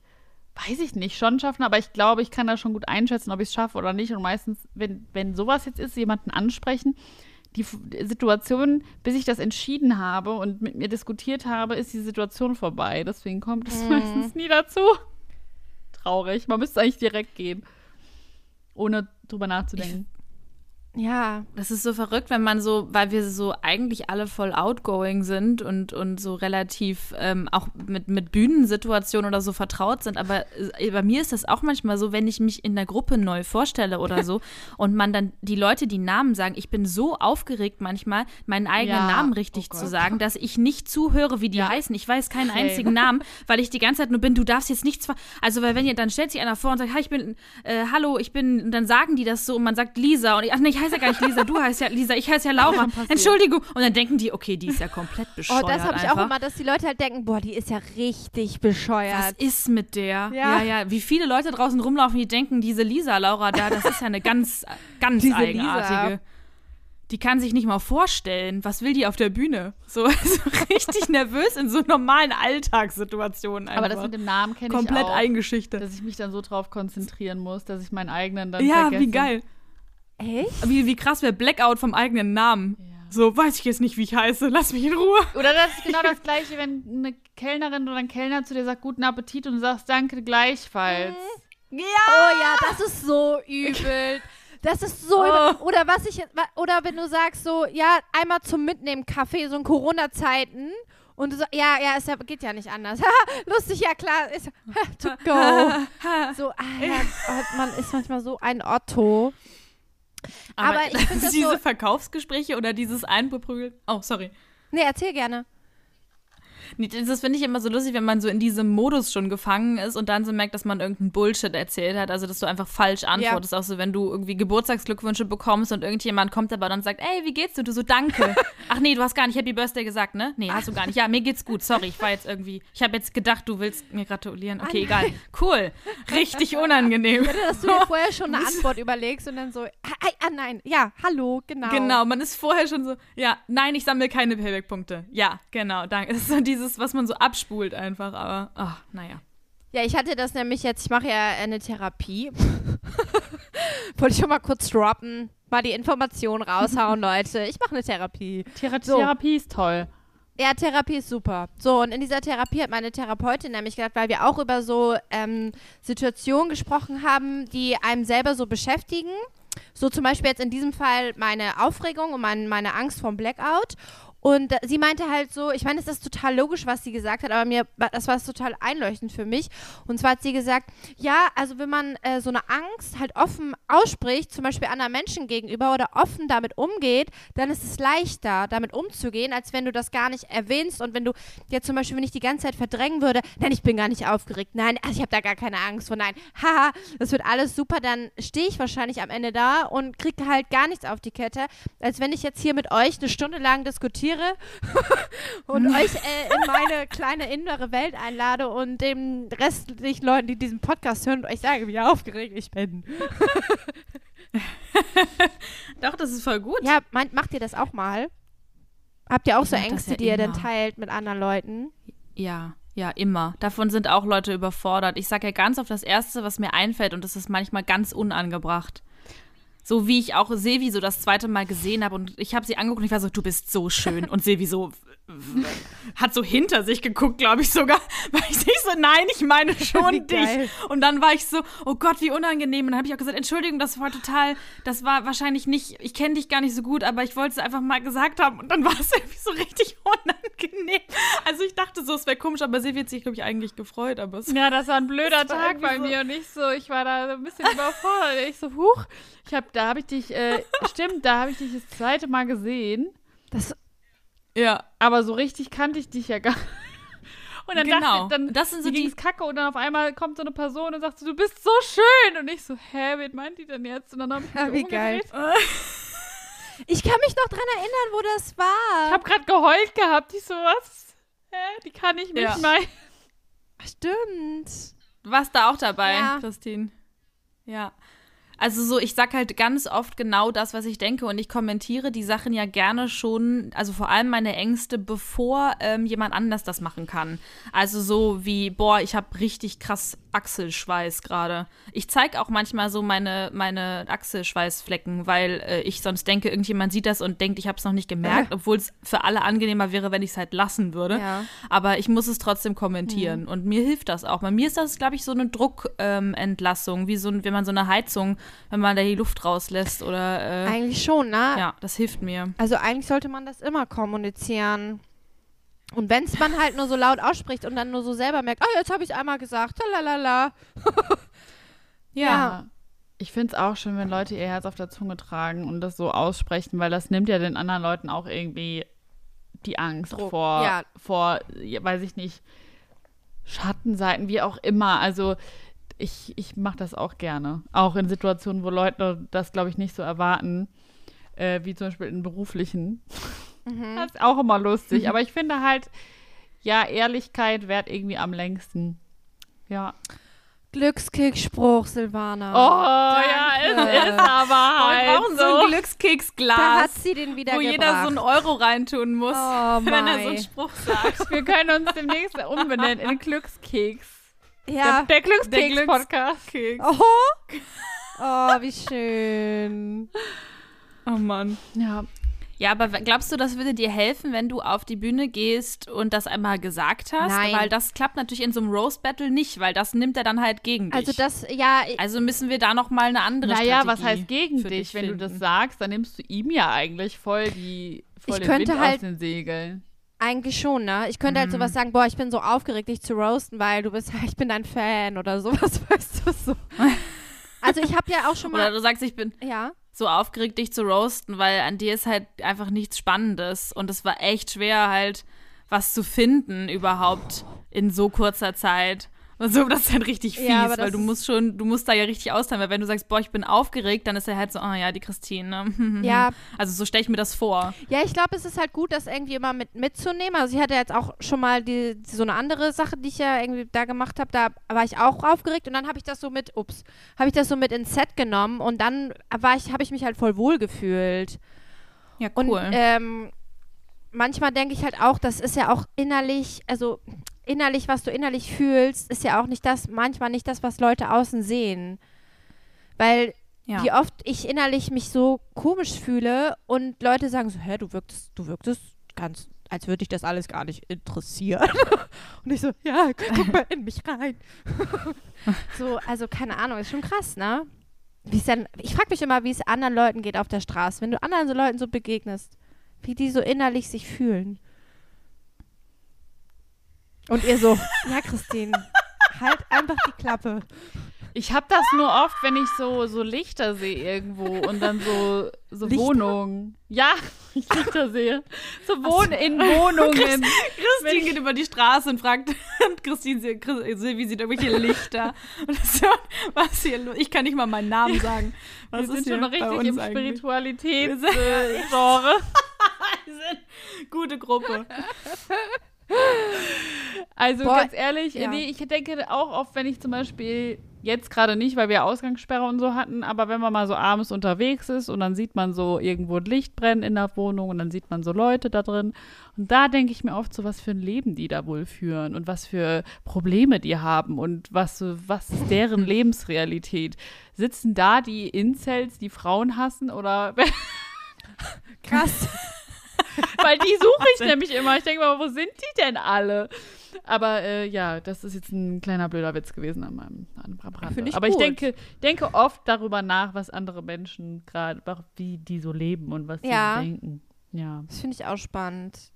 weiß ich nicht, schon schaffen, aber ich glaube, ich kann da schon gut einschätzen, ob ich es schaffe oder nicht. Und meistens, wenn, wenn sowas jetzt ist, jemanden ansprechen, die Situation, bis ich das entschieden habe und mit mir diskutiert habe, ist die Situation vorbei. Deswegen kommt es meistens nie dazu. Traurig. Man müsste eigentlich direkt gehen. Ohne drüber nachzudenken. Ja, Das ist so verrückt, wenn man so, weil wir so eigentlich alle voll outgoing sind und, und so relativ ähm, auch mit, mit Bühnensituationen oder so vertraut sind. Aber äh, bei mir ist das auch manchmal so, wenn ich mich in der Gruppe neu vorstelle oder so und man dann die Leute die Namen sagen, ich bin so aufgeregt manchmal, meinen eigenen Ja, Namen richtig oh zu sagen, dass ich nicht zuhöre, wie die Ja. heißen. Ich weiß keinen einzigen Namen, weil ich die ganze Zeit nur bin, du darfst jetzt nichts Also, weil wenn ihr, dann stellt sich einer vor und sagt, hi, ich bin, äh, hallo, ich bin, und dann sagen die das so und man sagt Lisa und ich, ach nee, ich heiße ja gar nicht Lisa, du heißt ja Lisa, ich heiße ja Laura. Entschuldigung. Und dann denken die, okay, die ist ja komplett oh, bescheuert das habe ich auch immer, dass die Leute halt denken, boah, die ist ja richtig Was bescheuert. ist mit der? Ja. Ja. ja, Wie viele Leute draußen rumlaufen, die denken, diese Lisa, Laura da, das ist ja eine ganz, ganz Diese eigenartige. Lisa. Die kann sich nicht mal vorstellen, was will die auf der Bühne? So, so richtig nervös in so normalen Alltagssituationen einfach. Aber das mit dem Namen kenne ich komplett auch. eingeschüchtert. Dass ich mich dann so drauf konzentrieren muss, dass ich meinen eigenen dann Ja, vergesse. wie geil. Echt? Wie, wie krass wäre Blackout vom eigenen Namen. Ja. So, weiß ich jetzt nicht, wie ich heiße. Lass mich in Ruhe. Oder das ist genau das Gleiche, wenn eine Kellnerin oder ein Kellner zu dir sagt, guten Appetit und du sagst, danke gleichfalls. Oh ja, das ist so übel. Das ist so übel. Oder was ich oder wenn du sagst so, ja, einmal zum Mitnehmen Kaffee, so in Corona-Zeiten. Und du sagst, ja, ja, es ja, geht ja nicht anders. Lustig, ja klar, ist to go. So, ah, ja, oh, man ist manchmal so ein Otto. Aber ich find das diese so- Verkaufsgespräche oder dieses Einbeprügeln. Oh, sorry. Nee, erzähl gerne. Das finde ich immer so lustig, wenn man so in diesem Modus schon gefangen ist und dann so merkt, dass man irgendeinen Bullshit erzählt hat. Also, dass du einfach falsch antwortest. Auch so, wenn du irgendwie Geburtstagsglückwünsche bekommst und irgendjemand kommt aber dann sagt, ey, wie geht's dir? Du so, danke. Ach nee, du hast gar nicht Happy Birthday gesagt, ne? Nee, hast du gar nicht. Ja, mir geht's gut. Sorry, ich war jetzt irgendwie, ich habe jetzt gedacht, du willst mir gratulieren. Okay, egal. Cool. Richtig unangenehm. Dass du dir vorher schon eine Antwort überlegst und dann so, ah, ah, nein, ja, hallo, genau. Genau, man ist vorher schon so, ja, nein, ich sammle keine Payback-Punkte. Ja, genau, danke. Das ist so dieses, was man so abspult einfach, aber, ach, naja. Ja, ich hatte das nämlich jetzt, ich mache ja eine Therapie. Wollte ich schon mal kurz droppen. Mal die Information raushauen, Leute. Ich mache eine Therapie. Thera So. Therapie ist toll. Ja, Therapie ist super. So, und in dieser Therapie hat meine Therapeutin nämlich gesagt, weil wir auch über so ähm, Situationen gesprochen haben, die einem selber so beschäftigen. So zum Beispiel jetzt in diesem Fall meine Aufregung und mein, meine Angst vom Blackout. Und sie meinte halt so, ich meine, es ist total logisch, was sie gesagt hat, aber mir, das war total einleuchtend für mich. Und zwar hat sie gesagt, ja, also wenn man äh, so eine Angst halt offen ausspricht, zum Beispiel anderen Menschen gegenüber oder offen damit umgeht, dann ist es leichter, damit umzugehen, als wenn du das gar nicht erwähnst und wenn du jetzt zum Beispiel, wenn ich die ganze Zeit verdrängen würde, nein, ich bin gar nicht aufgeregt, nein, also ich habe da gar keine Angst vor, nein, haha, das wird alles super, dann stehe ich wahrscheinlich am Ende da und kriege halt gar nichts auf die Kette, als wenn ich jetzt hier mit euch eine Stunde lang diskutiere und euch äh, in meine kleine innere Welt einlade und den restlichen Leuten, die diesen Podcast hören, euch sage, wie aufgeregt ich bin. Doch, das ist voll gut. Ja, meint, macht ihr das auch mal? Habt ihr auch Ich so Ängste, ja die ihr dann immer. teilt mit anderen Leuten? Ja, ja, immer. Davon sind auch Leute überfordert. Ich sage ja ganz oft das Erste, was mir einfällt, und das ist manchmal ganz unangebracht. So wie ich auch Silvi so das zweite Mal gesehen habe und ich habe sie angeguckt und ich war so, du bist so schön. Und Silvi so hat so hinter sich geguckt, glaube ich sogar. Weil ich nicht so, nein, ich meine schon dich. Und dann war ich so, oh Gott, wie unangenehm. Und dann habe ich auch gesagt, Entschuldigung, das war total, das war wahrscheinlich nicht, ich kenne dich gar nicht so gut, aber ich wollte es einfach mal gesagt haben. Und dann war es irgendwie so richtig unangenehm. Also ich dachte so, es wäre komisch, aber Silvi hat sich, glaube ich, eigentlich gefreut. Aber es Ja, das war ein blöder Tag bei so- mir und ich so, ich war da so ein bisschen überfordert. Ich so, huch, ich hab, da habe ich dich, äh, stimmt, da habe ich dich das zweite Mal gesehen, Das, ja. aber so richtig kannte ich dich ja gar Und dann Genau. dachte dann, Das sind so die- kacke und dann auf einmal kommt so eine Person und sagt so, du bist so schön. Und ich so, hä, wen meint die denn jetzt? Und dann hab ich Ja, mich wie geil. umgedreht. ich kann mich noch dran erinnern, wo das war. Ich habe gerade geheult gehabt. Ich so, was? Hä, die kann ich nicht Ja. mal. Stimmt. Du warst da auch dabei, Ja. Christine. Ja. Also so, ich sag halt ganz oft genau das, was ich denke und ich kommentiere die Sachen ja gerne schon, also vor allem meine Ängste, bevor ähm, jemand anders das machen kann. Also so wie, boah, ich habe richtig krass Achselschweiß gerade. Ich zeig auch manchmal so meine, meine Achselschweißflecken, weil äh, ich sonst denke, irgendjemand sieht das und denkt, ich habe es noch nicht gemerkt, obwohl es für alle angenehmer wäre, wenn ich es halt lassen würde. Ja. Aber ich muss es trotzdem kommentieren. Und mir hilft das auch. Bei mir ist das, glaube ich, so eine Druckentlassung, ähm, wie so wenn man so eine Heizung, wenn man da die Luft rauslässt oder äh, Eigentlich schon, ne? ja, das hilft mir. Also eigentlich sollte man das immer kommunizieren. Und wenn es man halt nur so laut ausspricht und dann nur so selber merkt, oh, jetzt habe ich einmal gesagt, talalala. Ja. Ich finde es auch schön, wenn Leute ihr Herz auf der Zunge tragen und das so aussprechen, weil das nimmt ja den anderen Leuten auch irgendwie die Angst Druck, vor, ja. vor, ja, weiß ich nicht, Schattenseiten, wie auch immer. Also ich, ich mache das auch gerne. Auch in Situationen, wo Leute das, glaube ich, nicht so erwarten, äh, wie zum Beispiel in beruflichen. Mhm. Das ist auch immer lustig. Aber ich finde halt, ja, Ehrlichkeit währt irgendwie am längsten. Ja. Glückskickspruch, Silvana. Oh, ja, es ist aber Wir halt brauchen so ein Glückskeksglas, da hat sie den wieder wo gebracht. jeder so einen Euro reintun muss, Oh, wenn er so einen Spruch sagt. Wir können uns demnächst umbenennen in ja. Der, der Glückskeks-Podcast. Oh. oh, wie schön. Oh Mann. Ja. Ja, aber glaubst du, das würde dir helfen, wenn du auf die Bühne gehst und das einmal gesagt hast? Nein. Weil das klappt natürlich in so einem Roast Battle nicht, weil das nimmt er dann halt gegen dich. Also das, ja, Also müssen wir da noch mal eine andere Naja, Strategie was heißt gegen für dich? Wenn du das sagst, dann nimmst du ihm ja eigentlich voll die voll Ich den könnte Wind halt- aus den Segeln. Eigentlich schon, ne? Ich könnte halt Mhm. sowas sagen, boah, ich bin so aufgeregt, dich zu roasten, weil du bist, ich bin dein Fan oder sowas, weißt du, so. Also ich habe ja auch schon Oder mal, du sagst, ich bin ja, so aufgeregt, dich zu roasten, weil an dir ist halt einfach nichts Spannendes. Und es war echt schwer, halt was zu finden überhaupt in so kurzer Zeit. Und so, das ist halt richtig fies, Ja, weil du musst schon, du musst da ja richtig austeilen, weil wenn du sagst, boah, ich bin aufgeregt, dann ist er halt so, oh ja, die Christine. Ne? ja, Also so stelle ich mir das vor. ja, ich glaube, es ist halt gut, das irgendwie immer mit mitzunehmen. Also ich hatte jetzt auch schon mal die, so eine andere Sache, die ich ja irgendwie da gemacht habe, da war ich auch aufgeregt und dann habe ich das so mit, ups, habe ich das so mit ins Set genommen und dann war ich, habe ich mich halt voll wohl gefühlt. Ja, Und cool. ähm, manchmal denke ich halt auch, das ist ja auch innerlich, also innerlich, was du innerlich fühlst, ist ja auch nicht das, manchmal nicht das, was Leute außen sehen. Weil Ja. wie oft ich innerlich mich so komisch fühle und Leute sagen so, hä, du wirktest, du wirktest ganz, als würde dich das alles gar nicht interessieren. und ich so, ja, guck mal in mich rein. so, also keine Ahnung, ist schon krass, ne? Wie es denn, ich frage mich immer, wie es anderen Leuten geht auf der Straße, wenn du anderen so Leuten so begegnest, wie die so innerlich sich fühlen. Und ihr so, ja, Christine, halt einfach die Klappe. Ich habe das nur oft, wenn ich so, so Lichter sehe irgendwo und dann so, so Lichter? Wohnungen. Ja, ich Lichter sehe. So Wohn in Wohnungen. Christine geht über die Straße und fragt, und Christine Silvi sieht irgendwelche Lichter. Und so, was hier los? Ich kann nicht mal meinen Namen sagen. Was Wir sind ist schon richtig im? Spiritualitätsgenre. Sind gute Gruppe. Also Boah, ganz ehrlich, ja. nee, ich denke auch oft, wenn ich zum Beispiel jetzt gerade nicht, weil wir Ausgangssperre und so hatten, aber wenn man mal so abends unterwegs ist und dann sieht man so irgendwo ein Licht brennen in der Wohnung und dann sieht man so Leute da drin und da denke ich mir oft so, was für ein Leben die da wohl führen und was für Probleme die haben und was, was ist deren Lebensrealität. Sitzen da die Incels, die Frauen hassen oder Krass. Weil die suche ich nämlich immer. Ich denke mal, wo sind die denn alle? Aber äh, ja, das ist jetzt ein kleiner blöder Witz gewesen an meinem an Rande. Ich Aber ich gut. denke, denke oft darüber nach, was andere Menschen gerade, wie die so leben und was Ja. sie so denken. Ja. Das finde ich auch spannend.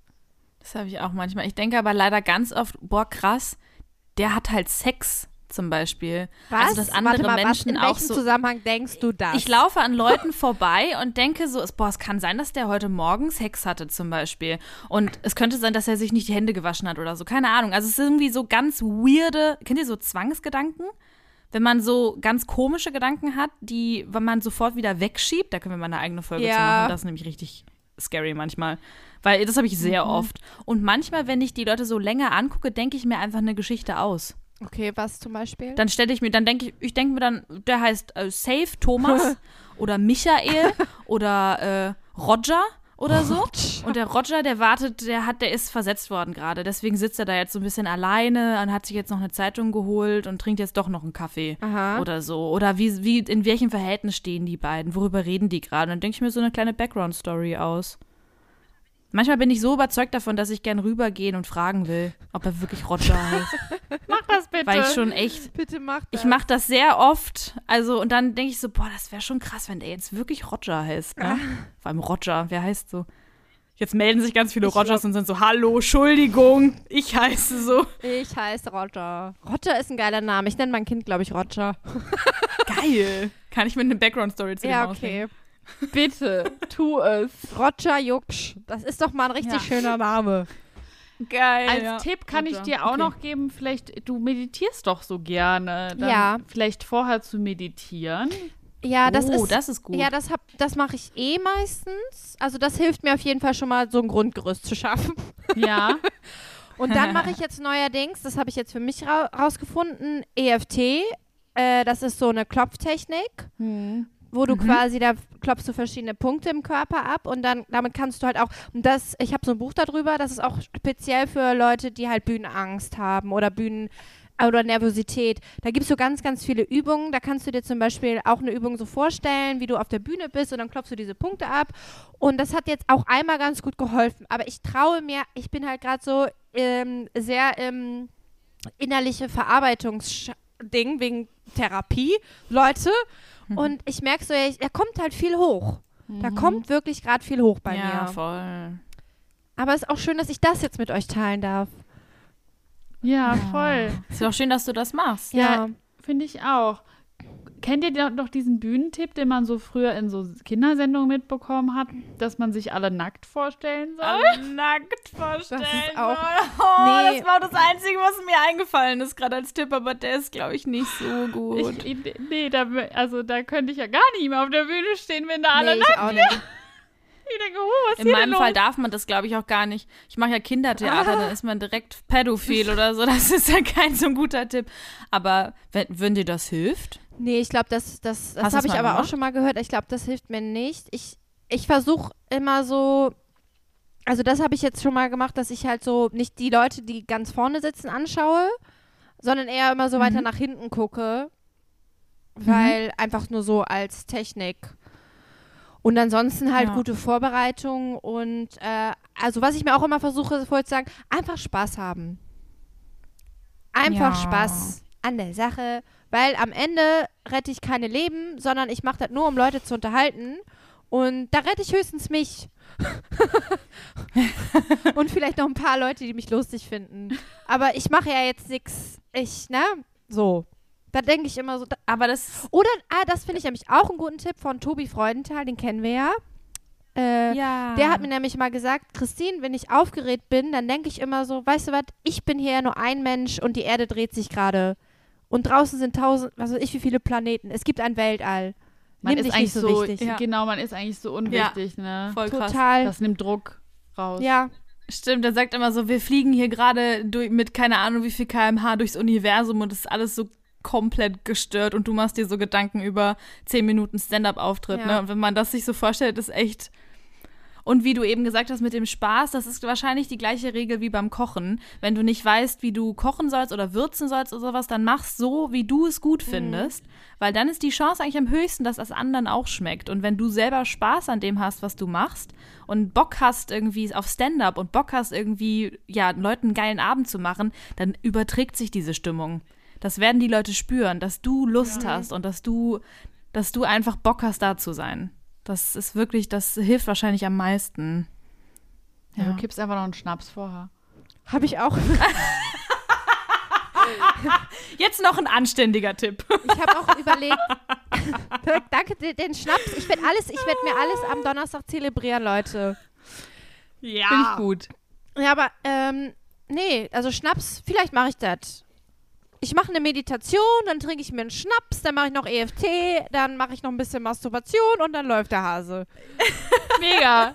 Das habe ich auch manchmal. Ich denke aber leider ganz oft, boah, krass, der hat halt Sex zum Beispiel. Was? Also, dass andere mal, Menschen was, in auch welchem so. Zusammenhang denkst du das? Ich laufe an Leuten vorbei und denke so, es- boah, es kann sein, dass der heute Morgen Sex hatte zum Beispiel. Und es könnte sein, dass er sich nicht die Hände gewaschen hat oder so. Keine Ahnung. Also es ist irgendwie so ganz weirde, kennt ihr so Zwangsgedanken? Wenn man so ganz komische Gedanken hat, die, wenn man sofort wieder wegschiebt, da können wir mal eine eigene Folge zu Ja. machen. Das ist nämlich richtig scary manchmal. Weil das habe ich sehr Mhm. oft. Und manchmal, wenn ich die Leute so länger angucke, denke ich mir einfach eine Geschichte aus. Okay, was zum Beispiel? Dann stelle ich mir, dann denke ich, ich denke mir dann, der heißt äh, Safe Thomas oder Michael oder äh, Roger oder so. Und der Roger, der wartet, der hat, der ist versetzt worden gerade. Deswegen sitzt er da jetzt so ein bisschen alleine und hat sich jetzt noch eine Zeitung geholt und trinkt jetzt doch noch einen Kaffee Aha. oder so. Oder wie, wie, in welchem Verhältnis stehen die beiden? Worüber reden die gerade? Dann denke ich mir so eine kleine Background-Story aus. Manchmal bin ich so überzeugt davon, dass ich gern rübergehen und fragen will, ob er wirklich Roger heißt. Mach das bitte. Weil ich schon echt Bitte mach das. ich mache das sehr oft. Also, und dann denke ich so, boah, das wäre schon krass, wenn der jetzt wirklich Roger heißt. Ne? Vor allem Roger, wer heißt so? Jetzt melden sich ganz viele Ich Rogers und sind so, hallo, Entschuldigung, ich heiße so. Ich heiße Roger. Roger ist ein geiler Name. Ich nenne mein Kind, glaube ich, Roger. Geil. Kann ich mit einer Background-Story zu Ja, okay. Bitte, tu es. Roger Jucksch. Das ist doch mal ein richtig Ja. schöner Name. Geil. Als ja. Tipp kann ich Roger. dir auch Okay. noch geben, vielleicht, du meditierst doch so gerne. Dann Ja. Vielleicht vorher zu meditieren. Ja, das oh, ist. das ist gut. Ja, das, hab- das mache ich eh meistens. Also das hilft mir auf jeden Fall schon mal, so ein Grundgerüst zu schaffen. Ja. Und dann mache ich jetzt neuerdings, das habe ich jetzt für mich ra rausgefunden, EFT. Äh, das ist so eine Klopftechnik, wo du quasi, da klopfst du verschiedene Punkte im Körper ab und dann, damit kannst du halt auch, und das, ich habe so ein Buch darüber, das ist auch speziell für Leute, die halt Bühnenangst haben oder Bühnen, oder Nervosität. Da gibt es so ganz, ganz viele Übungen. Da kannst du dir zum Beispiel auch eine Übung so vorstellen, wie du auf der Bühne bist und dann klopfst du diese Punkte ab. Und das hat jetzt auch einmal ganz gut geholfen. Aber ich traue mir, ich bin halt gerade so ähm, sehr im innerliche Verarbeitungsding wegen Therapie, Leute. Und ich merke so, ja, da kommt halt viel hoch. Da kommt wirklich gerade viel hoch bei ja, mir. voll. Aber es ist auch schön, dass ich das jetzt mit euch teilen darf. Ja, voll. Ist doch schön, dass du das machst. Ja, Finde ich auch. Kennt ihr noch- noch diesen Bühnentipp, den man so früher in so Kindersendungen mitbekommen hat, dass man sich alle nackt vorstellen soll? nackt vorstellen. Das ist auch- Oh, Nee. das war das Einzige, was mir eingefallen ist, gerade als Tipp, aber der ist, glaube ich, nicht so gut. Ich, nee, da, also da könnte ich ja gar nicht mehr auf der Bühne stehen, wenn da alle Nee, nackt ich auch nicht. Ich denke, oh, was ist In hier meinem Fall darf man das, glaube ich, auch gar nicht. Ich mache ja Kindertheater, dann ist man direkt pädophil oder so. Das ist ja kein so ein guter Tipp. Aber wenn, wenn dir das hilft, Nee, ich glaube, das, das, das habe ich aber auch gemacht? schon mal gehört. Ich glaube, das hilft mir nicht. Ich, ich versuche immer so, also das habe ich jetzt schon mal gemacht, dass ich halt so nicht die Leute, die ganz vorne sitzen, anschaue, sondern eher immer so Mhm. weiter nach hinten gucke. weil einfach nur so als Technik. Und ansonsten halt Ja. gute Vorbereitung und äh, also was ich mir auch immer versuche, vorher zu sagen, einfach Spaß haben. Einfach Ja. Spaß an der Sache, weil am Ende rette ich keine Leben, sondern ich mache das nur, um Leute zu unterhalten. Und da rette ich höchstens mich. und vielleicht noch ein paar Leute, die mich lustig finden. Aber ich mache ja jetzt nichts. Ich, ne? So. Da denke ich immer so. Da, Aber das. oder, ah, das finde ich nämlich auch einen guten Tipp von Tobi Freudenthal, den kennen wir ja. Äh, Ja. Der hat mir nämlich mal gesagt, Christine, wenn ich aufgeregt bin, dann denke ich immer so, weißt du was, ich bin hier ja nur ein Mensch und die Erde dreht sich gerade. Und draußen sind tausend, was weiß ich, wie viele Planeten. Es gibt ein Weltall. Man Nimm ist dich eigentlich nicht so so, wichtig. Ja. genau, man ist eigentlich so unwichtig, ne? Voll krass. Total. Das nimmt Druck raus. ja, Stimmt, der sagt immer so, wir fliegen hier gerade durch- mit keine Ahnung wie viel kmh durchs Universum und es ist alles so komplett gestört und du machst dir so Gedanken über 10 Minuten Stand-up-Auftritt. Ja. Ne? Und wenn man das sich so vorstellt, ist echt. Und wie du eben gesagt hast mit dem Spaß, das ist wahrscheinlich die gleiche Regel wie beim Kochen. Wenn du nicht weißt, wie du kochen sollst oder würzen sollst oder sowas, dann mach's so, wie du es gut findest. Weil dann ist die Chance eigentlich am höchsten, dass das anderen auch schmeckt. Und wenn du selber Spaß an dem hast, was du machst und Bock hast irgendwie auf Stand-up und Bock hast irgendwie, ja, Leuten einen geilen Abend zu machen, dann überträgt sich diese Stimmung. Das werden die Leute spüren, dass du Lust hast und dass du, dass du einfach Bock hast, da zu sein. Das ist wirklich, das hilft wahrscheinlich am meisten. Ja, Ja. du kippst einfach noch einen Schnaps vorher. habe ich auch. Jetzt noch ein anständiger Tipp. Ich habe auch überlegt. Danke, den, den Schnaps. Ich werde alles, ich werde mir alles am Donnerstag zelebrieren, Leute. Ja. Finde ich gut. Ja, aber ähm, nee, also Schnaps, vielleicht mache ich das. Ich mache eine Meditation, dann trinke ich mir einen Schnaps, dann mache ich noch EFT, dann mache ich noch ein bisschen Masturbation und dann läuft der Hase. Mega.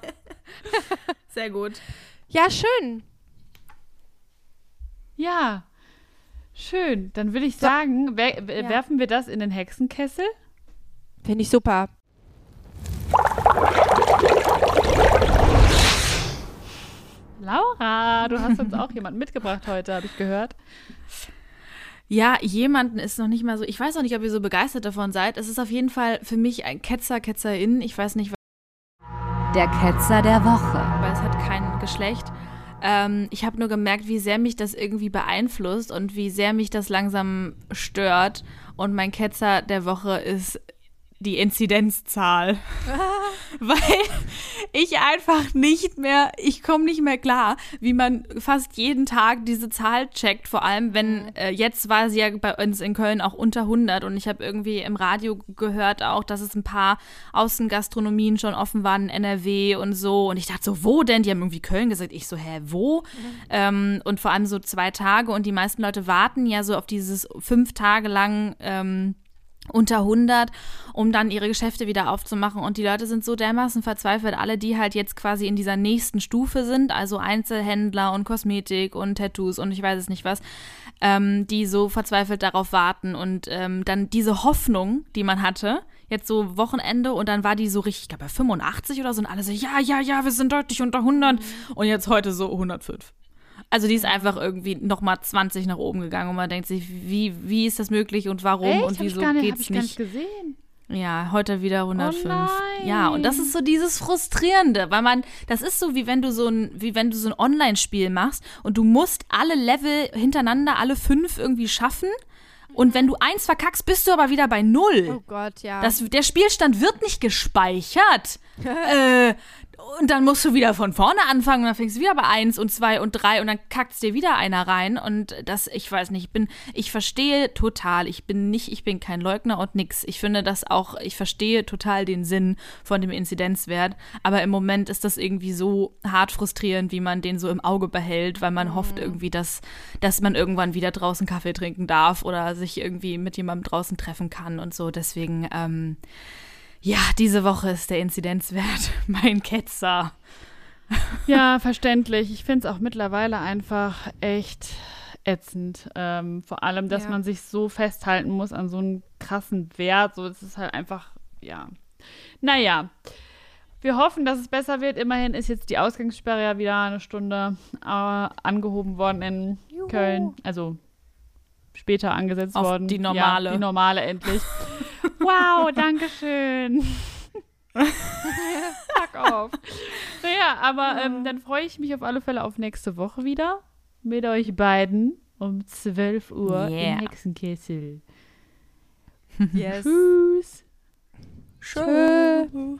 Sehr gut. Ja, schön. Ja. Schön. Dann würde ich sagen, wer, Ja. werfen wir das in den Hexenkessel? Finde ich super. Laura, du hast uns auch jemanden mitgebracht heute, habe ich gehört. Ja, jemanden ist noch nicht mal so. Ich weiß auch nicht, ob ihr so begeistert davon seid. Es ist auf jeden Fall für mich ein Ketzer, Ketzerin. Ich weiß nicht, Der Ketzer der Woche. weil es hat kein Geschlecht. Ähm, ich habe nur gemerkt, wie sehr mich das irgendwie beeinflusst und wie sehr mich das langsam stört. Und mein Ketzer der Woche ist die Inzidenzzahl. Weil ich einfach nicht mehr, ich komme nicht mehr klar, wie man fast jeden Tag diese Zahl checkt. Vor allem, wenn äh, jetzt war sie ja bei uns in Köln auch unter 100 und ich habe irgendwie im Radio gehört auch, dass es ein paar Außengastronomien schon offen waren in NRW und so. Und ich dachte so, wo denn? Die haben irgendwie Köln gesagt. Ich so, hä, wo? Ähm, und vor allem so zwei Tage und die meisten Leute warten ja so auf dieses fünf Tage lang ähm, unter 100, um dann ihre Geschäfte wieder aufzumachen. Und die Leute sind so dermaßen verzweifelt, alle, die halt jetzt quasi in dieser nächsten Stufe sind, also Einzelhändler und Kosmetik und Tattoos und ich weiß es nicht was, ähm, die so verzweifelt darauf warten und ähm, dann diese Hoffnung, die man hatte, jetzt so Wochenende und dann war die so richtig, ich glaube bei 85 oder so und alle so, ja, ja, ja, wir sind deutlich unter 100 und jetzt heute so 105. Also die ist einfach irgendwie nochmal 20 nach oben gegangen und man denkt sich, wie, wie ist das möglich und warum Echt? und Hab ich wieso gar nicht, hab geht's ich gar nicht? nicht gesehen. Ja, heute wieder 105. nein. ja, und das ist so dieses Frustrierende, weil man, das ist so wie wenn du so ein, wie wenn du so ein Online-Spiel machst und du musst alle Level hintereinander, alle fünf irgendwie schaffen. Und wenn du eins verkackst, bist du aber wieder bei null. Oh Gott, ja. Das, der Spielstand wird nicht gespeichert. äh, und dann musst du wieder von vorne anfangen und dann fängst du wieder bei eins und zwei und drei und dann kackt's dir wieder einer rein. Und das, ich weiß nicht, ich bin, ich verstehe total. Ich bin nicht, ich bin kein Leugner und nix. Ich finde das auch, ich verstehe total den Sinn von dem Inzidenzwert. Aber im Moment ist das irgendwie so hart frustrierend, wie man den so im Auge behält, weil man hofft irgendwie, dass, dass man irgendwann wieder draußen Kaffee trinken darf oder sich irgendwie mit jemandem draußen treffen kann und so. Deswegen, ähm, ja, diese Woche ist der Inzidenzwert mein Ketzer. Ja, verständlich. Ich finde es auch mittlerweile einfach echt ätzend. Ähm, vor allem, dass Ja. man sich so festhalten muss an so einem krassen Wert. So, es ist halt einfach, ja. Naja. Wir hoffen, dass es besser wird. Immerhin ist jetzt die Ausgangssperre ja wieder eine Stunde äh, angehoben worden in Juhu. Köln. Also später angesetzt Auf worden. die normale. Ja, die normale endlich. Wow, danke schön. Fuck auf. Naja, aber ähm, dann freue ich mich auf alle Fälle auf nächste Woche wieder mit euch beiden um 12 Uhr Yeah. im Hexenkessel. Yes. Tschüss. Tschö.